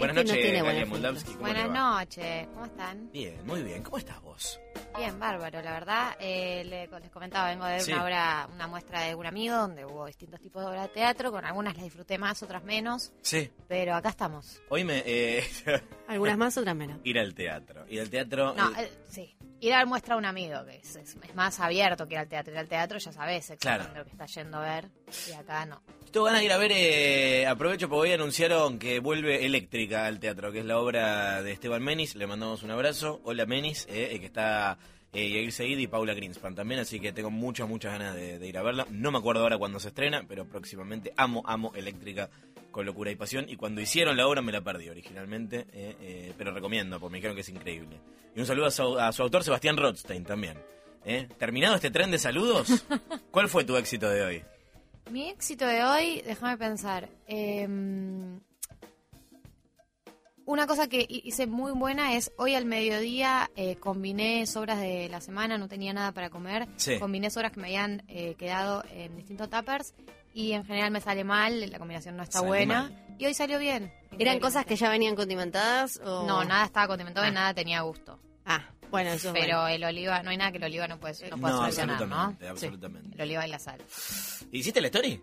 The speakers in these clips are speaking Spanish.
Buenas Este no noches, tiene buena Galia pinta. Moldavsky. ¿cómo le Buenas noches, ¿cómo están? Bien, muy bien. ¿Cómo estás vos? Bien, bárbaro, la verdad. Eh, le- les comentaba, vengo de ver Sí. una obra, una muestra de un amigo donde hubo distintos tipos de obras de teatro, con algunas las disfruté más, otras menos, Sí. pero acá estamos. Hoy me... eh, Algunas más, otras menos. ir al teatro. Ir al teatro... No, eh, eh, sí. Ir a muestra a un amigo, que es, es- es más abierto que ir al teatro. Ir al teatro ya sabes exactamente Claro. lo que está yendo a ver, y acá no. Tengo ganas de ir a ver, eh, aprovecho porque hoy anunciaron que vuelve Eléctrica al teatro, que es la obra de Esteban Menis, le mandamos un abrazo. Hola Menis, eh, eh, que está eh, Yair Seguid y Paula Greenspan también, así que tengo muchas, muchas ganas de, de ir a verla. No me acuerdo ahora cuándo se estrena, pero próximamente amo, amo Eléctrica con locura y pasión. Y cuando hicieron la obra me la perdí originalmente, eh, eh, pero recomiendo, porque me dijeron que es increíble. Y un saludo a su, a su autor, Sebastián Rothstein, también. eh. Terminado este tren de saludos, ¿cuál fue tu éxito de hoy? Mi éxito de hoy, déjame pensar. em, una cosa que hi- hice muy buena es hoy al mediodía eh, combiné sobras de la semana, no tenía nada para comer. Sí. Combiné sobras que me habían eh, quedado en distintos tuppers y en general me sale mal, la combinación no está Sale buena. mal. Y hoy salió bien. ¿Eran cosas que ya venían condimentadas o...? No, nada estaba condimentado Ah. y nada tenía gusto. Ah, bueno, eso es Pero bueno. el oliva, no hay nada que el oliva no puede, no puede No, solucionar, ¿no? absolutamente. El oliva y la sal. ¿Hiciste la story?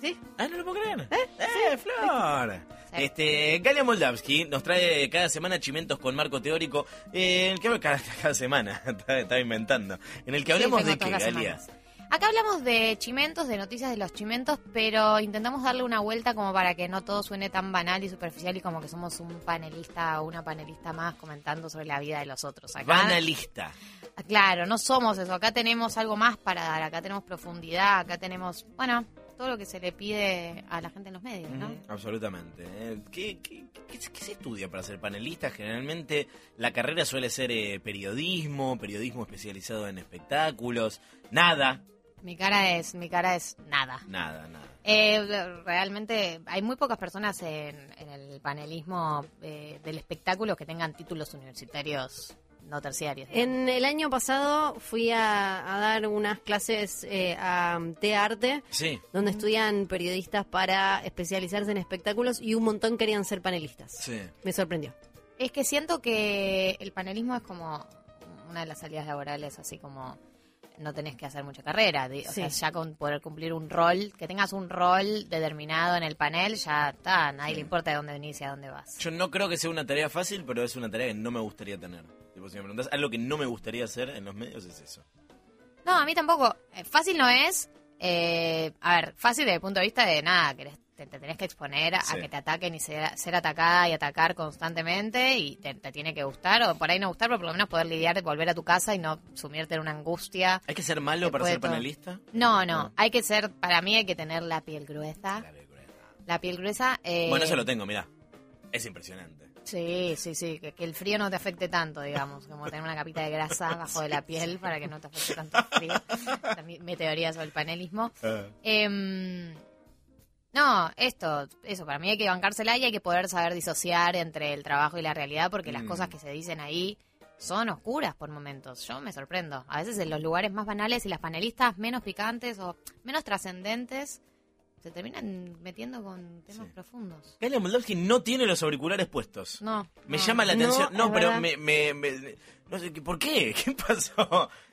Sí. Ah, no lo puedo creer. ¡Eh, Flor! Sí. Este, Galia Moldavsky nos trae cada semana chimentos con marco teórico. eh, en el que cada, cada semana, estaba estaba inventando. En el que hablamos Sí, de qué, Galia. semanas. Acá hablamos de chimentos, de noticias de los chimentos, pero intentamos darle una vuelta como para que no todo suene tan banal y superficial y como que somos un panelista o una panelista más comentando sobre la vida de los otros. Acá, Banalista. Ah, Claro, no somos eso. Acá tenemos algo más para dar, acá tenemos profundidad, acá tenemos, bueno, todo lo que se le pide a la gente en los medios, ¿no? Absolutamente. eh. ¿Qué, qué, qué- qué se estudia para ser panelista? Generalmente la carrera suele ser eh, periodismo, periodismo especializado en espectáculos. Nada, Mi cara es, mi cara es nada. nada, nada. Eh, realmente hay muy pocas personas en, en el panelismo eh, del espectáculo que tengan títulos universitarios no terciarios. En el año pasado fui a, a dar unas clases eh, a Tearte, Sí, donde estudian periodistas para especializarse en espectáculos y un montón querían ser panelistas. sí. Me sorprendió. Es que siento que el panelismo es como una de las salidas laborales, así como no tenés que hacer mucha carrera. O Sí. sea, ya con poder cumplir un rol, que tengas un rol determinado en el panel, ya está, a nadie le importa de dónde venís y a dónde vas. Yo no creo que sea una tarea fácil, pero es una tarea que no me gustaría tener. Tipo, si me preguntas algo que no me gustaría hacer en los medios es eso. No, a mí tampoco. Eh, Fácil no es. eh, a ver, fácil desde el punto de vista de nada, que te, te tenés que exponer a, Sí. que te ataquen y ser, ser atacada y atacar constantemente y te, te tiene que gustar o por ahí no gustar, pero por lo menos poder lidiar, volver a tu casa y no sumirte en una angustia. ¿Hay que ser malo para ser panelista? No, no, No. hay que ser, para mí hay que tener la piel gruesa. Claro, claro. La piel gruesa. eh, Bueno, eso lo tengo, mirá. Es impresionante. Sí, sí, sí, que, que el frío no te afecte tanto, digamos, como tener una capita de grasa bajo de la piel para que no te afecte tanto el frío. Mi, mi teoría sobre el panelismo. Em, no, esto, eso, para mí hay que bancársela y hay que poder saber disociar entre el trabajo y la realidad porque las Mm. cosas que se dicen ahí son oscuras por momentos. Yo me sorprendo. A veces en los lugares más banales y las panelistas menos picantes o menos trascendentes se terminan metiendo con temas Sí. profundos. Galia Moldavsky no tiene los auriculares puestos. No. Me no. llama la atención. No, pero me, me- me- no sé, ¿por qué? ¿Qué pasó?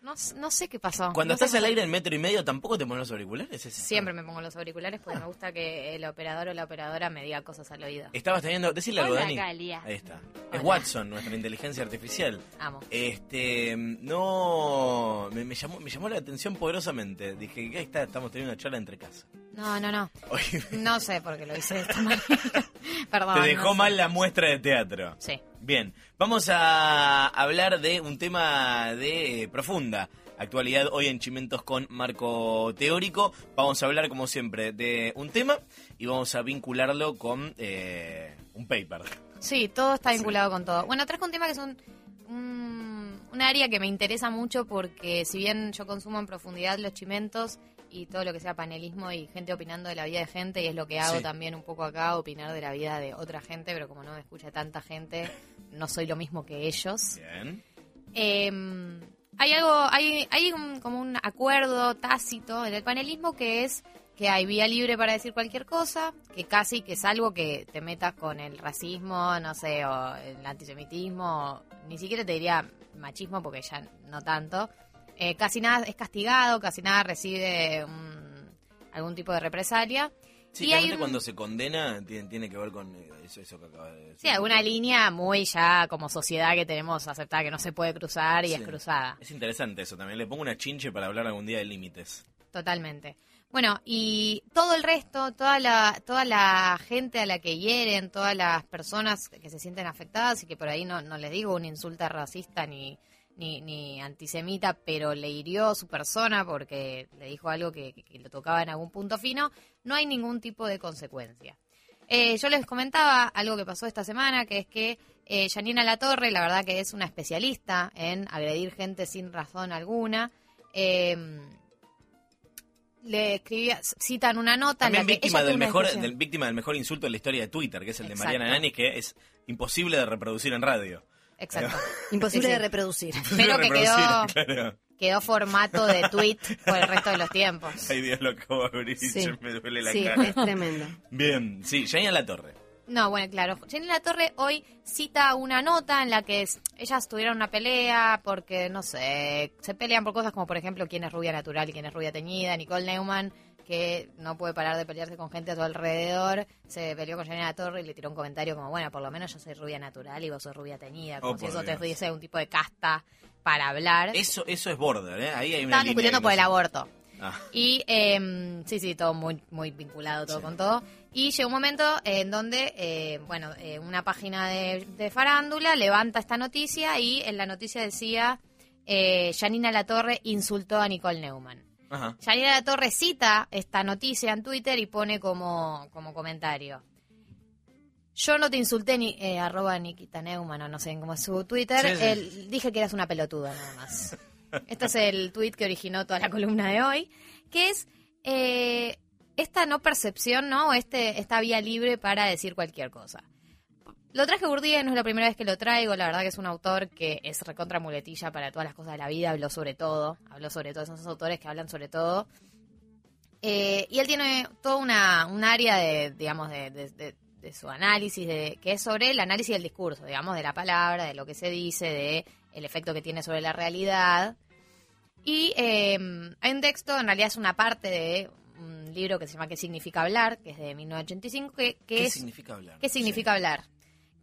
No, no sé qué pasó. Cuando estás al aire en metro y medio, ¿tampoco te pones los auriculares? Siempre me pongo los auriculares porque me gusta que el operador o la operadora me diga cosas al oído. Estabas teniendo... Decirle algo, Dani. Galia. Ahí está. Es. Watson, nuestra inteligencia artificial. Amo. Este, no, me, me llamó, me llamó la atención poderosamente. Dije, ahí está, estamos teniendo una charla entre casa. No, no, no. Oye, No sé por qué lo hice de esta manera. Perdón. te dejó no sé. mal la muestra de teatro. Sí. Bien, vamos a hablar de un tema de eh, profunda actualidad hoy en Chimentos con Marco Teórico. Vamos a hablar, como siempre, de un tema y vamos a vincularlo con eh, un paper. Sí, todo está vinculado con todo. Bueno, trajo un tema que es un, un, un área que me interesa mucho porque si bien yo consumo en profundidad los chimentos y todo lo que sea panelismo y gente opinando de la vida de gente, y es lo que hago Sí. también un poco acá, opinar de la vida de otra gente, pero como no me escucha tanta gente, no soy lo mismo que ellos. Bien. Eh, hay algo, hay, hay un- como un acuerdo tácito en el panelismo que es que hay vía libre para decir cualquier cosa, que casi que salvo que te metas con el racismo, no sé, o el antisemitismo, ni siquiera te diría machismo porque ya no tanto, eh, casi nada es castigado, casi nada recibe un- algún tipo de represalia. Sí, Y hay un- cuando se condena tiene, tiene que ver con eh, eso, eso que acaba de decir. Sí, alguna línea muy ya como sociedad que tenemos aceptada que no se puede cruzar y es Sí. cruzada. Es interesante eso también. Le pongo una chinche para hablar algún día de límites. Totalmente. Bueno, y todo el resto, toda la, toda la gente a la que hieren, todas las personas que se sienten afectadas y que por ahí no, no les digo un insulto racista ni, ni, ni antisemita, pero le hirió su persona porque le dijo algo que, que- que lo tocaba en algún punto fino, no hay ningún tipo de consecuencia. Eh, yo les comentaba algo que pasó esta semana, que es que eh, Janina Latorre, la verdad que es una especialista en agredir gente sin razón alguna. Eh, le escribía, citan una nota en la que víctima del mejor, del, víctima del mejor insulto en la historia de Twitter, que es el de. Mariana Nani, que es imposible de reproducir en radio. Exacto. Imposible Sí, sí. de reproducir. Pero que quedó, claro. quedó formato de tweet por el resto de los tiempos. Ay Dios, lo acabo de abrir y Sí. me duele la Sí, cara. es tremendo. Bien, sí, Janina La Torre. No, bueno, claro. Jenny La Torre hoy cita una nota en la que es- ellas tuvieron una pelea porque, no sé, se pelean por cosas como, por ejemplo, quién es rubia natural y quién es rubia teñida. Nicole Neumann, que no puede parar de pelearse con gente a su alrededor, se peleó con La Torre y le tiró un comentario como, bueno, por lo menos yo soy rubia natural y vos sos rubia teñida. Como Oh, si eso te diese un tipo de casta para hablar. Eso, eso es border, ¿eh? Ahí hay Estaban discutiendo por no el aborto. Ah, Y eh, sí, sí, todo muy, muy vinculado, todo Sí. con todo. Y llegó un momento en donde, eh, bueno, eh, una página de, de farándula levanta esta noticia y en la noticia decía, eh, Janina Latorre insultó a Nicole Neumann. Ajá. Janina Latorre cita esta noticia en Twitter y pone como, como comentario. Yo no te insulté ni eh, arroba Nikita Neumann o no sé cómo es su Twitter. Sí, sí. El- dije que eras una pelotuda nada más. Este es el tweet que originó toda la columna de hoy, que es eh, esta no percepción, ¿no? Este, esta vía libre para decir cualquier cosa. Lo traje Gurdía, no es la primera vez que lo traigo, la verdad que es un autor que es recontra muletilla para todas las cosas de la vida, habló sobre todo, habló sobre todo, son esos autores que hablan sobre todo. Eh, y él tiene toda una, un área de, digamos, de, de- de- de su análisis, de, que es sobre el análisis del discurso, digamos, de la palabra, de lo que se dice, de el efecto que tiene sobre la realidad. Y eh, hay un texto, en realidad es una parte de un libro que se llama ¿Qué significa hablar?, que es de 1985, que, que ¿Qué es... significa hablar? ¿Qué significa hablar?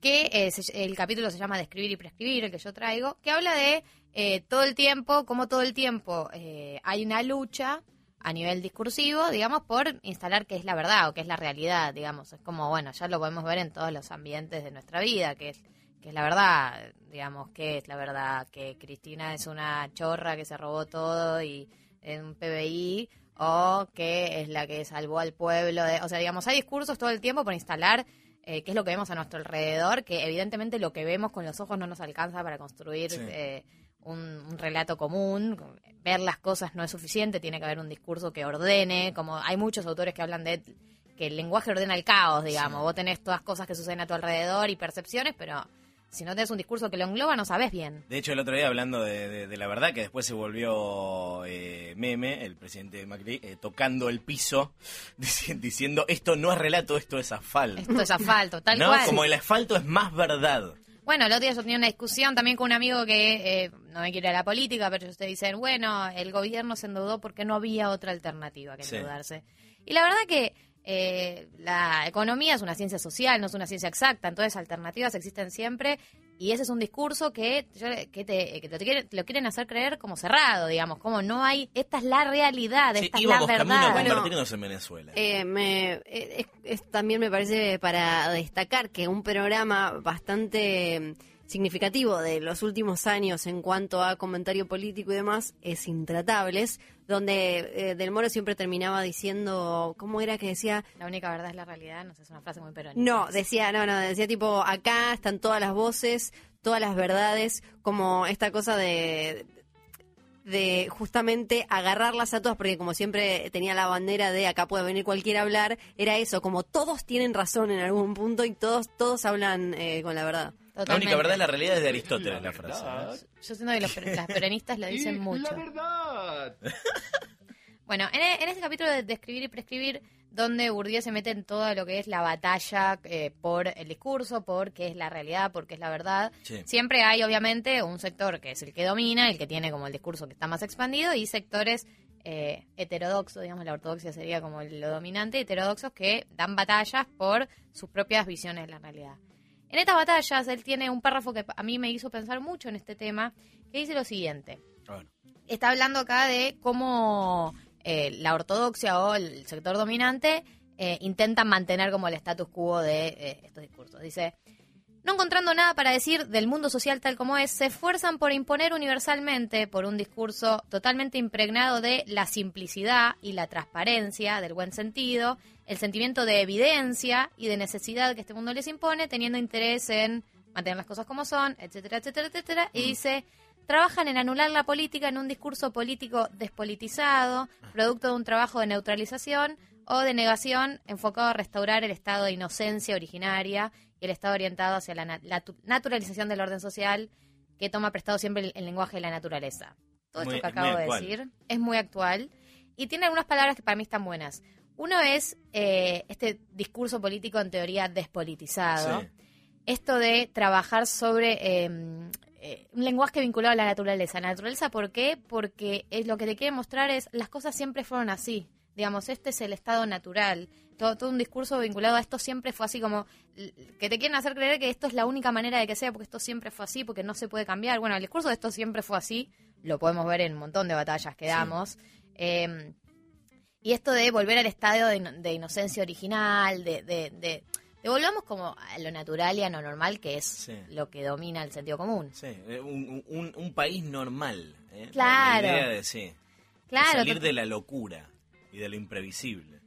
Que eh, se- el capítulo se llama Describir y Prescribir, el que yo traigo, que habla de eh, todo el tiempo, como todo el tiempo eh, hay una lucha a nivel discursivo, digamos, por instalar qué es la verdad o qué es la realidad, digamos. Es como, bueno, ya lo podemos ver en todos los ambientes de nuestra vida, que es, que es la verdad, digamos, qué es la verdad, que Cristina es una chorra que se robó todo y en un PBI, o que es la que salvó al pueblo. de- o sea, digamos, hay discursos todo el tiempo por instalar eh, qué es lo que vemos a nuestro alrededor, que evidentemente lo que vemos con los ojos no nos alcanza para construir Sí. eh, un, un relato común. Ver las cosas no es suficiente, tiene que haber un discurso que ordene, como hay muchos autores que hablan de que el lenguaje ordena el caos, digamos. Sí. Vos tenés todas cosas que suceden a tu alrededor y percepciones, pero si no tenés un discurso que lo engloba, no sabes bien. De hecho, el otro día hablando de, de- de la verdad, que después se volvió eh, meme, el presidente Macri, eh, tocando el piso, dici- diciendo, esto no es relato, esto es asfalto. Esto es asfalto, tal ¿No? cual. Como el asfalto es más verdad. Bueno, el otro día yo tenía una discusión también con un amigo que eh, no me quiere a la política, pero ustedes dicen, bueno, el gobierno se endeudó porque no había otra alternativa que Sí. endeudarse. Y la verdad que eh, la economía es una ciencia social, no es una ciencia exacta, entonces alternativas existen siempre y ese es un discurso que, que, te, que te quieren- te lo quieren hacer creer como cerrado, digamos, como no hay, esta es la realidad, Sí, esta es la verdad. Bueno, en Venezuela. Eh, me, eh, es- es- también me parece para destacar que un programa bastante significativo de los últimos años en cuanto a comentario político y demás es Intratables, donde eh, Del Moro siempre terminaba diciendo, ¿cómo era que decía? La única verdad es la realidad, no sé, es una frase muy peronista. No, decía, no, no, decía tipo, acá están todas las voces, todas las verdades, como esta cosa de de justamente agarrarlas a todas, porque como siempre tenía la bandera de acá puede venir cualquiera a hablar, era eso, como todos tienen razón en algún punto y todos todos hablan eh, con la verdad. La única verdad es la realidad es de Aristóteles, la frase. ¿eh? Yo siento que los, las peronistas lo dicen mucho. La verdad. Bueno, en, e- en este capítulo de Describir y Prescribir, donde Bourdieu se mete en todo lo que es la batalla eh, por el discurso, por qué es la realidad, por qué es la verdad, Sí. siempre hay obviamente un sector que es el que domina, el que tiene como el discurso que está más expandido, y sectores eh, heterodoxos, digamos, la ortodoxia sería como lo dominante, heterodoxos que dan batallas por sus propias visiones de la realidad. En estas batallas, él tiene un párrafo que a mí me hizo pensar mucho en este tema, que dice lo siguiente A ver. está hablando acá de cómo eh, la ortodoxia o el sector dominante eh, intentan mantener como el status quo de eh, estos discursos. Dice, no encontrando nada para decir del mundo social tal como es, se esfuerzan por imponer universalmente, por un discurso totalmente impregnado de la simplicidad y la transparencia, del buen sentido, el sentimiento de evidencia y de necesidad que este mundo les impone, teniendo interés en mantener las cosas como son, etcétera, etcétera, etcétera. Y dice, trabajan en anular la política en un discurso político despolitizado, producto de un trabajo de neutralización o de negación enfocado a restaurar el estado de inocencia originaria y el estado orientado hacia la, na- la tu- naturalización del orden social que toma prestado siempre el, el lenguaje de la naturaleza. Todo Muy- esto que acabo de decir es muy actual y tiene algunas palabras que para mí están buenas. Uno es eh, este discurso político en teoría despolitizado Sí. esto de trabajar sobre eh, eh, un lenguaje vinculado a la naturaleza. ¿La naturaleza por qué? Porque es lo que te quiere mostrar es las cosas siempre fueron así. Digamos, este es el estado natural. Todo, todo un discurso vinculado a esto siempre fue así como que te quieren hacer creer que esto es la única manera de que sea porque esto siempre fue así, porque no se puede cambiar. Bueno, el discurso de esto siempre fue así, lo podemos ver en un montón de batallas que Sí. damos. Eh, y esto de volver al estado de, ino- de inocencia original, de, de, de, de volvamos como a lo natural y a lo normal, que es Sí. lo que domina el sentido común. Sí, eh, un, un- un país normal. ¿eh? La- Claro. La idea de, sí, Claro, salir de la locura y de lo imprevisible.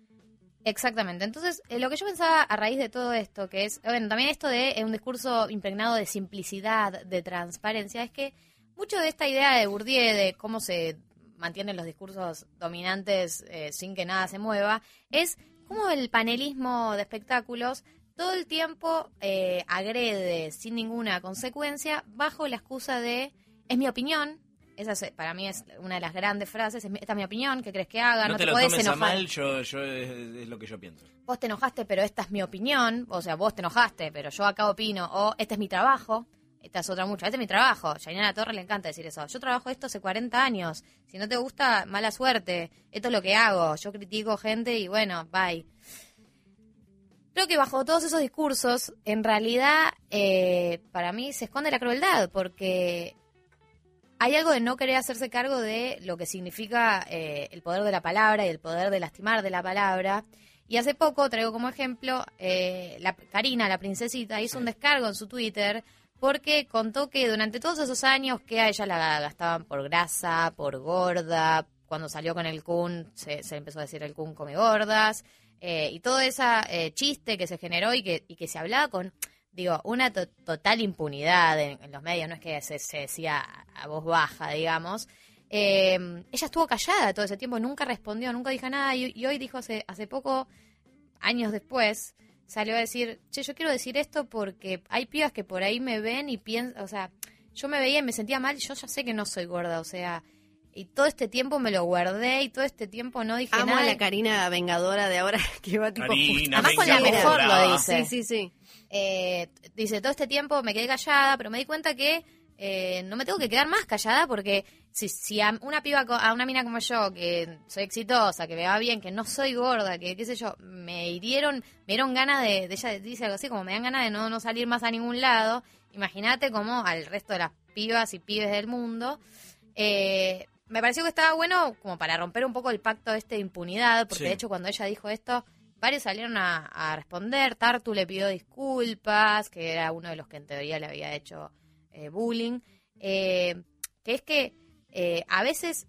exactamente. Entonces, eh, lo que yo pensaba a raíz de todo esto, que es, bueno, también esto de eh, un discurso impregnado de simplicidad, de transparencia, es que mucho de esta idea de Bourdieu, de cómo se mantienen los discursos dominantes eh, sin que nada se mueva, es cómo el panelismo de espectáculos todo el tiempo eh, agrede sin ninguna consecuencia bajo la excusa de es mi opinión. Esa es, para mí es una de las grandes frases. es mi- esta es mi opinión. ¿Qué crees que haga? No, No, te, te, lo podés tomes a enojar. mal, yo, yo es, es lo que yo pienso. Vos te enojaste, pero esta es mi opinión. O sea, vos te enojaste, pero yo acá opino. O este es mi trabajo. Esta es otra mucho. Este es mi trabajo. Janina Torre le encanta decir eso. Yo trabajo esto hace 40 años. Si no te gusta, mala suerte. Esto es lo que hago. Yo critico gente y bueno, bye. Creo que bajo todos esos discursos, en realidad, eh, para mí se esconde la crueldad, porque hay algo de no querer hacerse cargo de lo que significa eh, el poder de la palabra y el poder de lastimar de la palabra. Y hace poco, traigo como ejemplo, eh, la, Karina, la princesita, hizo un descargo en su Twitter porque contó que durante todos esos años que a ella la gastaban por grasa, por gorda, cuando salió con el Kun se, se empezó a decir el Kun come gordas, eh, y todo ese eh, chiste que se generó y que, y que se hablaba con, digo, una to- total impunidad en, en los medios, no es que se, se decía a, a voz baja, digamos. Eh, ella estuvo callada todo ese tiempo, nunca respondió, nunca dijo nada, y, y hoy dijo hace, hace poco, años después, salió a decir, che, yo quiero decir esto porque hay pibas que por ahí me ven y piensan, o sea, yo me veía y me sentía mal, yo ya sé que no soy gorda, o sea, y todo este tiempo me lo guardé y todo este tiempo no dije Amo nada. a la Karina vengadora de ahora que va tipo Karina, Además con la mejor lo dice. Sí, sí, sí. Eh, dice, todo este tiempo me quedé callada, pero me di cuenta que eh, no me tengo que quedar más callada porque si, si a una piba, a una mina como yo, que soy exitosa, que me va bien, que no soy gorda, que qué sé yo, me hirieron, me dieron ganas de, de ella dice algo así, como me dan ganas de no, no salir más a ningún lado, imagínate como al resto de las pibas y pibes del mundo. Eh, me pareció que estaba bueno como para romper un poco el pacto este de impunidad, porque Sí. de hecho cuando ella dijo esto, varios salieron a, a responder. Tartu le pidió disculpas, que era uno de los que en teoría le había hecho eh, bullying. Eh, que es que eh, a veces,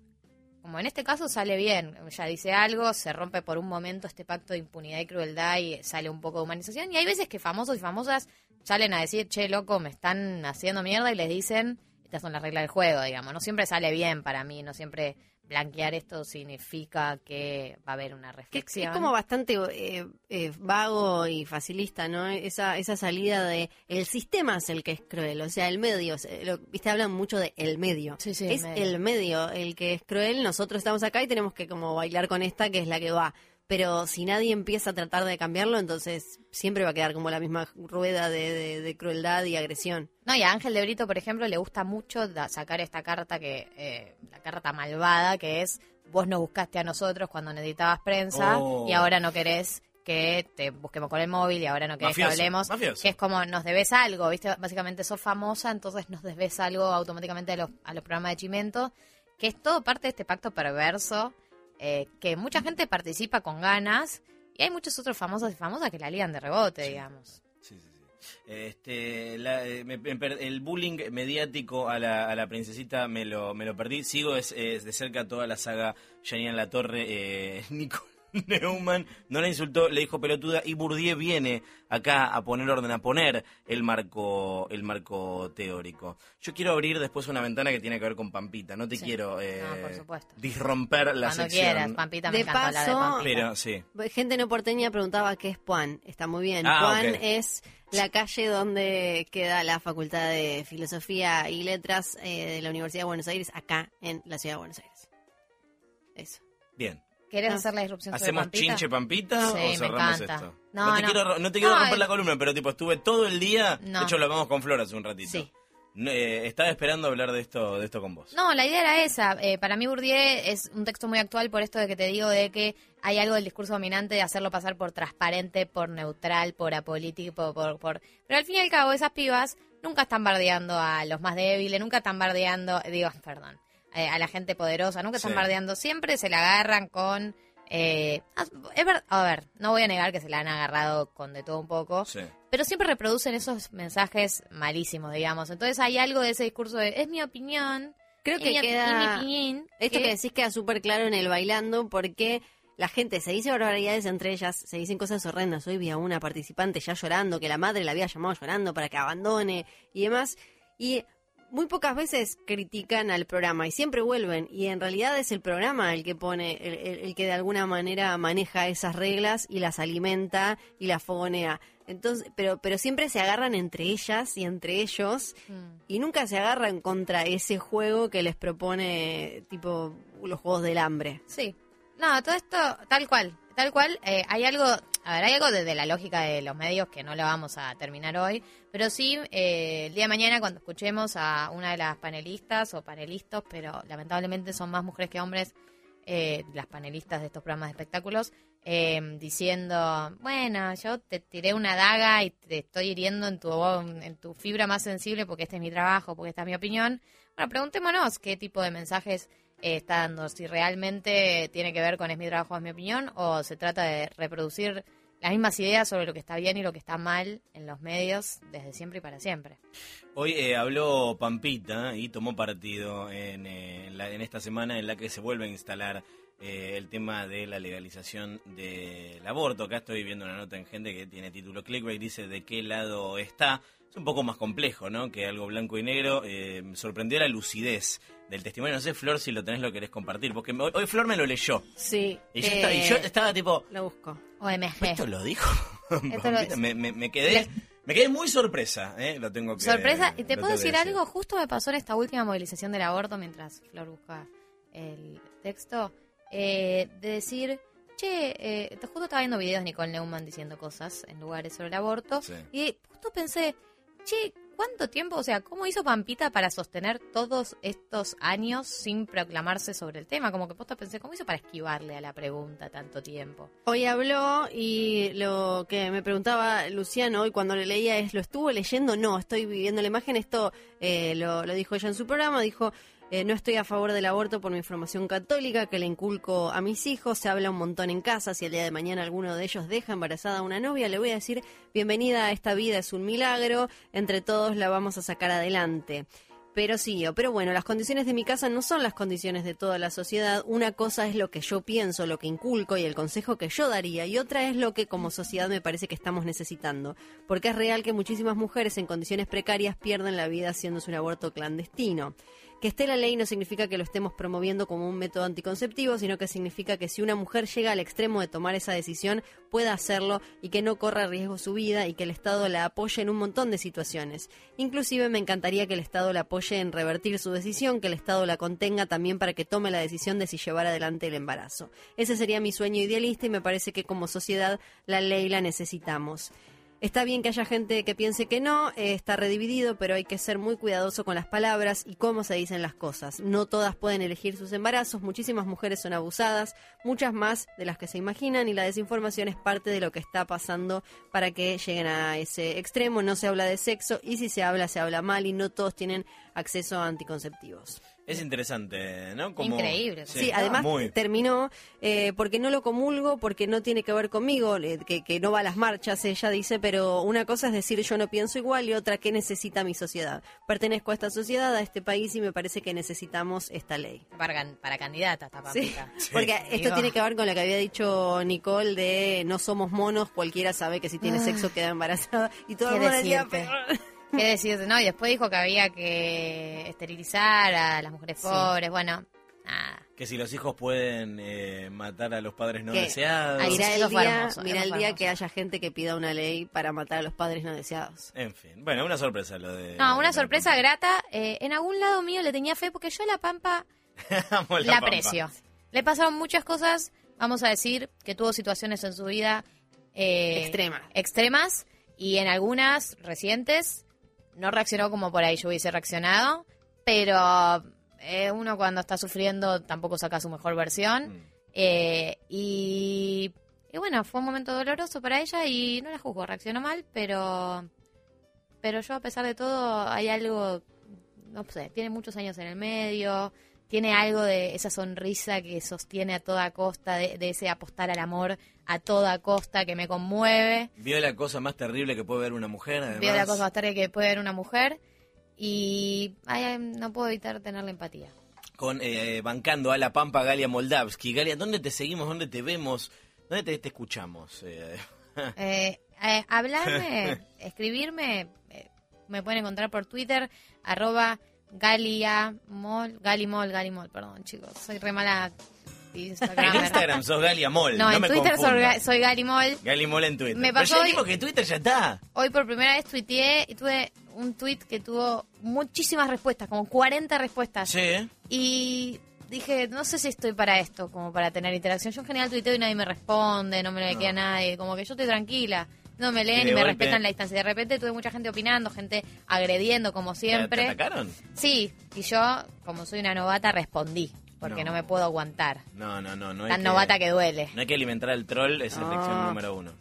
como en este caso, sale bien. Ella dice algo, se rompe por un momento este pacto de impunidad y crueldad y sale un poco de humanización. Y hay veces que famosos y famosas salen a decir, che, loco, me están haciendo mierda y les dicen, estas son las reglas del juego, digamos. No siempre sale bien para mí, no siempre blanquear esto significa que va a haber una Que reflexión. es como bastante eh, eh, vago y facilista, ¿no? Esa, esa salida de el sistema es el que es cruel, o sea, el medio, lo- viste, hablan mucho de el medio. Sí, sí, el es medio. el medio el que es cruel, nosotros estamos acá y tenemos que como bailar con esta que es la que va. Pero si nadie empieza a tratar de cambiarlo, entonces siempre va a quedar como la misma rueda de, de- de crueldad y agresión. No, y a Ángel de Brito, por ejemplo, le gusta mucho sacar esta carta que, eh, la carta malvada, que es vos nos buscaste a nosotros cuando necesitabas prensa Oh. y ahora no querés que te busquemos con el móvil y ahora no querés Mafioso, que hablemos. mafioso. Que es como nos debes algo, ¿viste? Básicamente sos famosa, entonces nos debes algo automáticamente a los, a los programas de Chimento, que es todo parte de este pacto perverso, eh, que mucha gente participa con ganas y hay muchos otros famosos y famosas que la ligan de rebote, digamos. Sí, sí, sí. Este, la- eh, me- me el bullying mediático a la, a la princesita me lo, me lo perdí. Sigo es, es de cerca toda la saga Janine La Torre. Eh, Nico Neumann no la insultó, le dijo pelotuda y Bourdieu viene acá a poner orden, a poner el marco, el marco teórico. Yo quiero abrir después una ventana que tiene que ver con Pampita. No te Sí. quiero eh, No, por supuesto. disromper la Cuando sección. quieras, Pampita, me De hablar de paso- Pampita. Pero sí. Gente no porteña preguntaba qué es Puan. Está muy bien. Ah, Puan ok. es la calle donde queda la Facultad de Filosofía y Letras eh, de la Universidad de Buenos Aires, acá en la ciudad de Buenos Aires. Eso. Bien. ¿Querés Ah. hacer la disrupción sobre ¿Hacemos Pampita? chinche pampita Sí, o me cerramos encanta. esto? No, te no. quiero, no te quiero No, romper la columna, pero tipo estuve todo el día. No. De hecho, lo hablamos con Flor hace un ratito. Sí. No, eh, estaba esperando hablar de esto, de esto con vos. No, la idea era esa. Eh, para mí Bourdieu es un texto muy actual por esto de que te digo de que hay algo del discurso dominante de hacerlo pasar por transparente, por neutral, por apolítico, por, por, por- Pero al fin y al cabo esas pibas nunca están bardeando a los más débiles, nunca están bardeando, digo, perdón, eh, a la gente poderosa, nunca están Sí. bardeando, siempre se la agarran con... Eh, es ver- a ver, no voy a negar que se la han agarrado con de todo un poco, Sí. pero siempre reproducen esos mensajes malísimos, digamos. Entonces hay algo de ese discurso de, es mi opinión, Creo que queda. mi opinión, Esto que decís queda súper claro en el bailando porque la gente se dice barbaridades entre ellas, se dicen cosas horrendas. Hoy vi a una participante ya llorando, que la madre la había llamado llorando para que abandone y demás. Y muy pocas veces critican al programa y siempre vuelven. Y en realidad es el programa el que pone, el, el- el que de alguna manera maneja esas reglas y las alimenta y las fogonea. Entonces, pero, pero siempre se agarran entre ellas y entre ellos Mm. y nunca se agarran contra ese juego que les propone tipo los juegos del hambre. Sí. No, todo esto, tal cual, tal cual. eh, hay algo, a ver, hay algo desde la lógica de los medios que no lo vamos a terminar hoy, pero sí, eh, el día de mañana cuando escuchemos a una de las panelistas o panelistas, pero lamentablemente son más mujeres que hombres, eh, las panelistas de estos programas de espectáculos, eh, diciendo, bueno, yo te tiré una daga y te estoy hiriendo en tu, en tu fibra más sensible porque este es mi trabajo, porque esta es mi opinión. Bueno, preguntémonos qué tipo de mensajes está dando, si realmente tiene que ver con es mi trabajo, es mi opinión, o se trata de reproducir las mismas ideas sobre lo que está bien y lo que está mal en los medios desde siempre y para siempre. Hoy eh, habló Pampita y tomó partido en, eh, en la- en esta semana en la que se vuelve a instalar eh, el tema de la legalización del aborto. Acá estoy viendo una nota en gente que tiene título clickbait, dice de qué lado está. Es un poco más complejo, ¿no? Que algo blanco y negro. Eh, me sorprendió la lucidez del testimonio. No sé, Flor, si lo tenés lo querés compartir. Porque hoy, hoy Flor me lo leyó. Sí. Y yo, eh, estaba, y yo estaba tipo, Lo busco. OMG. ¿esto lo dijo? Esto lo- Pampita? me, me- me quedé... Me quedé muy sorpresa, ¿eh? Lo tengo que Sorpresa, y te puedo decir algo, justo me pasó en esta última movilización del aborto mientras Flor busca el texto, eh, de decir, che, eh, justo estaba viendo videos de Nicole Neumann diciendo cosas en lugares sobre el aborto, Sí. y justo pensé, che, ¿cuánto tiempo, o sea, cómo hizo Pampita para sostener todos estos años sin proclamarse sobre el tema? Como que posta pensé, ¿cómo hizo para esquivarle a la pregunta tanto tiempo? Hoy habló y lo que me preguntaba Luciano hoy cuando le leía es, ¿lo estuvo leyendo? No, estoy viviendo la imagen. Esto eh, lo, lo dijo ella en su programa. Dijo, eh, no estoy a favor del aborto por mi formación católica que le inculco a mis hijos. Se habla un montón en casa. Si el día de mañana alguno de ellos deja embarazada a una novia, le voy a decir, bienvenida a esta vida, es un milagro. Entre todos la vamos a sacar adelante. Pero sí, pero bueno, las condiciones de mi casa no son las condiciones de toda la sociedad. Una cosa es lo que yo pienso, lo que inculco y el consejo que yo daría, y otra es lo que como sociedad me parece que estamos necesitando. Porque es real que muchísimas mujeres en condiciones precarias pierden la vida haciéndose un aborto clandestino. Que esté la ley no significa que lo estemos promoviendo como un método anticonceptivo, sino que significa que si una mujer llega al extremo de tomar esa decisión, pueda hacerlo y que no corra riesgo su vida y que el Estado la apoye en un montón de situaciones. Inclusive me encantaría que el Estado la apoye en revertir su decisión, que el Estado la contenga también para que tome la decisión de si llevar adelante el embarazo. Ese sería mi sueño idealista y me parece que como sociedad la ley la necesitamos. Está bien que haya gente que piense que no, eh, está redividido, pero hay que ser muy cuidadoso con las palabras y cómo se dicen las cosas. No todas pueden elegir sus embarazos, muchísimas mujeres son abusadas, muchas más de las que se imaginan y la desinformación es parte de lo que está pasando para que lleguen a ese extremo. No se habla de sexo y si se habla, se habla mal y no todos tienen acceso a anticonceptivos. Es interesante, ¿no? Increíble. Sí, además terminó eh, porque no lo comulgo, porque no tiene que ver conmigo, eh, que, que, no va a las marchas, ella dice, pero una cosa es decir yo no pienso igual y otra que necesita mi sociedad. Pertenezco a esta sociedad, a este país y me parece que necesitamos esta ley. Para, para candidata, papita. Sí, porque esto tiene que ver con lo que había dicho Nicole de no somos monos, cualquiera sabe que si tiene ah. sexo queda embarazada y todo el mundo decía, ¿Qué decir? No, y después dijo que había que esterilizar a las mujeres pobres. Bueno, nada. Que si los hijos pueden eh, matar a los padres no deseados. Mira el día, mira el día que haya gente que pida una ley para matar a los padres no deseados. En fin, bueno, una sorpresa lo de... No, una sorpresa grata. Eh, en algún lado mío le tenía fe porque yo la Pampa la, aprecio. Le pasaron muchas cosas, vamos a decir, que tuvo situaciones en su vida... Eh, extremas y en algunas recientes no reaccionó como por ahí yo hubiese reaccionado, pero eh, uno cuando está sufriendo tampoco saca su mejor versión. Mm. Eh, y, bueno, fue un momento doloroso para ella y no la juzgo, reaccionó mal, pero, pero yo a pesar de todo hay algo, no sé, tiene muchos años en el medio, tiene algo de esa sonrisa que sostiene a toda costa, de, ese apostar al amor a toda costa que me conmueve. Vio la cosa más terrible que puede ver una mujer, además. Vio la cosa más terrible que puede ver una mujer y no puedo evitar tener la empatía. Con eh, bancando a la Pampa Galia Moldavsky. Galia, ¿dónde te seguimos? ¿Dónde te vemos? ¿Dónde te, escuchamos? Eh, eh, eh, hablarme, escribirme, me pueden encontrar por Twitter, arroba Galiamol, Galimol, Galimol, perdón chicos, soy re mala Instagram. En Instagram sos Galiamol. No, en Twitter soy, soy, Galimol. Galimol en Twitter. Me pasó Pero ya hoy, que Twitter ya está. Hoy por primera vez tuiteé y tuve un tweet que tuvo muchísimas respuestas, como 40 respuestas. Sí. Y dije, no sé si estoy para esto, como para tener interacción. Yo en general tuiteo y nadie me responde, no me le queda nadie, como que yo estoy tranquila no me leen y, me respetan la distancia. De repente tuve mucha gente opinando, gente agrediendo como siempre. ¿Te atacaron? Sí, y yo, como soy una novata, respondí. Porque no, me puedo aguantar. No, no, no. no Tan novata que duele. No hay que alimentar al troll, es la lección número uno.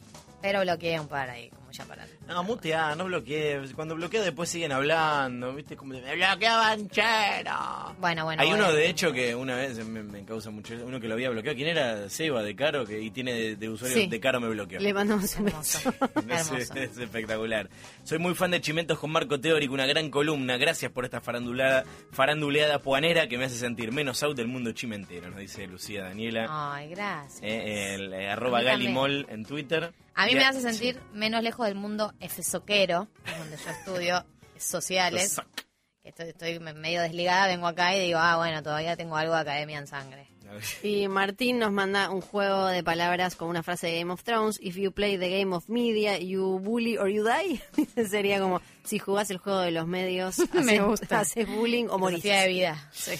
Pero bloqueé un par ahí, como ya para. No, mutea, no bloqueé. Cuando bloqueo después siguen hablando, ¿viste? Como, me bloqueaban chero. Bueno, bueno. Hay uno, de hecho, que una vez me, causa mucho... Uno que lo había bloqueado. ¿Quién era? Seba, de Caro, que y tiene de, usuario de Caro me bloqueó. Le mandamos un beso. es, es, espectacular. Soy muy fan de Chimentos con Marco Teórico, una gran columna. Gracias por esta farandulada, faranduleada puanera que me hace sentir menos out del mundo chimentero, nos dice Lucía Daniela. Ay, gracias. Eh, el, eh, arroba Galimol en Twitter. A mí me hace sentir menos lejos del mundo efesoquero, donde yo estudio sociales. Que estoy, estoy, medio desligada, vengo acá y digo, ah, bueno, todavía tengo algo de academia en sangre. Y Martín nos manda un juego de palabras con una frase de Game of Thrones. If you play the game of media, you bully or you die. Sería como, si jugás el juego de los medios, Me gusta. haces bullying o morís. de vida. Sí.